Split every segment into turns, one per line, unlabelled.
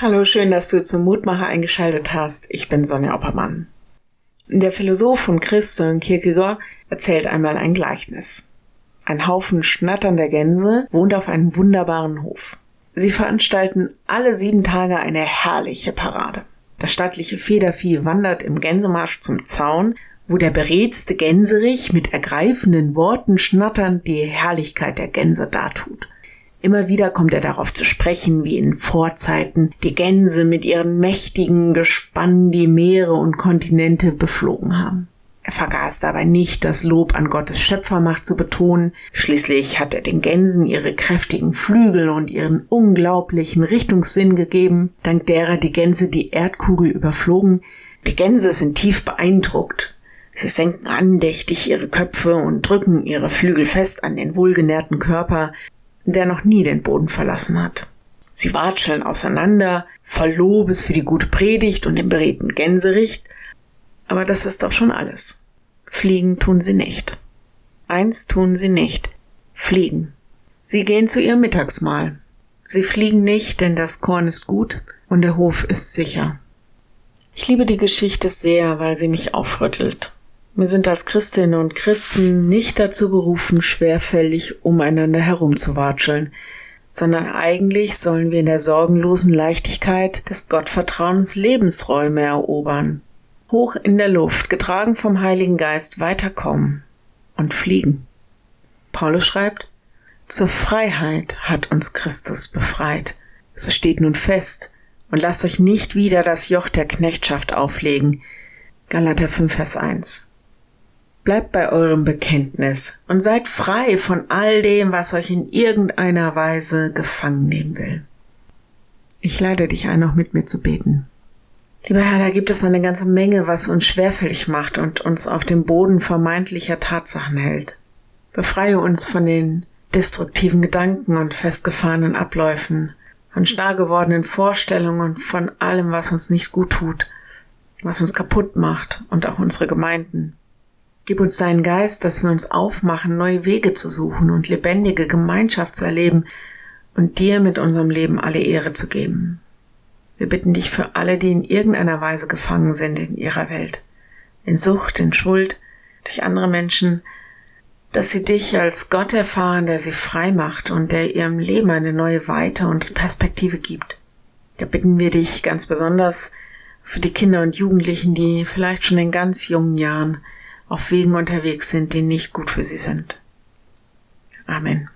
Hallo, schön, dass du zum Mutmacher eingeschaltet hast. Ich bin Sonja Oppermann. Der Philosoph und Christ Kierkegaard erzählt einmal ein Gleichnis. Ein Haufen schnatternder Gänse wohnt auf einem wunderbaren Hof. Sie veranstalten alle sieben Tage eine herrliche Parade. Das stattliche Federvieh wandert im Gänsemarsch zum Zaun, wo der beredste Gänserich mit ergreifenden Worten schnatternd die Herrlichkeit der Gänse dartut. Immer wieder kommt er darauf zu sprechen, wie in Vorzeiten die Gänse mit ihren mächtigen Gespannen die Meere und Kontinente beflogen haben. Er vergaß dabei nicht, das Lob an Gottes Schöpfermacht zu betonen. Schließlich hat er den Gänsen ihre kräftigen Flügel und ihren unglaublichen Richtungssinn gegeben, dank derer die Gänse die Erdkugel überflogen. Die Gänse sind tief beeindruckt. Sie senken andächtig ihre Köpfe und drücken ihre Flügel fest an den wohlgenährten Körper, der noch nie den Boden verlassen hat. Sie watscheln auseinander, voll Lobes für die gute Predigt und den beredten Gänsericht, aber das ist doch schon alles. Fliegen tun sie nicht. Eins tun sie nicht. Fliegen. Sie gehen zu ihrem Mittagsmahl. Sie fliegen nicht, denn das Korn ist gut und der Hof ist sicher. Ich liebe die Geschichte sehr, weil sie mich aufrüttelt. Wir sind als Christinnen und Christen nicht dazu berufen, schwerfällig umeinander herumzuwatscheln, sondern eigentlich sollen wir in der sorgenlosen Leichtigkeit des Gottvertrauens Lebensräume erobern, hoch in der Luft, getragen vom Heiligen Geist weiterkommen und fliegen. Paulus schreibt, zur Freiheit hat uns Christus befreit. So steht nun fest, und lasst euch nicht wieder das Joch der Knechtschaft auflegen. Galater 5, Vers 1. Bleibt bei eurem Bekenntnis und seid frei von all dem, was euch in irgendeiner Weise gefangen nehmen will. Ich lade dich ein, auch mit mir zu beten. Lieber Herr, da gibt es eine ganze Menge, was uns schwerfällig macht und uns auf dem Boden vermeintlicher Tatsachen hält. Befreie uns von den destruktiven Gedanken und festgefahrenen Abläufen, von starr gewordenen Vorstellungen von allem, was uns nicht gut tut, was uns kaputt macht und auch unsere Gemeinden. Gib uns deinen Geist, dass wir uns aufmachen, neue Wege zu suchen und lebendige Gemeinschaft zu erleben und dir mit unserem Leben alle Ehre zu geben. Wir bitten dich für alle, die in irgendeiner Weise gefangen sind in ihrer Welt, in Sucht, in Schuld, durch andere Menschen, dass sie dich als Gott erfahren, der sie frei macht und der ihrem Leben eine neue Weite und Perspektive gibt. Da bitten wir dich ganz besonders für die Kinder und Jugendlichen, die vielleicht schon in ganz jungen Jahren auf Wegen unterwegs sind, die nicht gut für sie sind. Amen.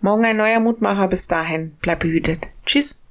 Morgen ein neuer Mutmacher. Bis dahin. Bleib behütet. Tschüss.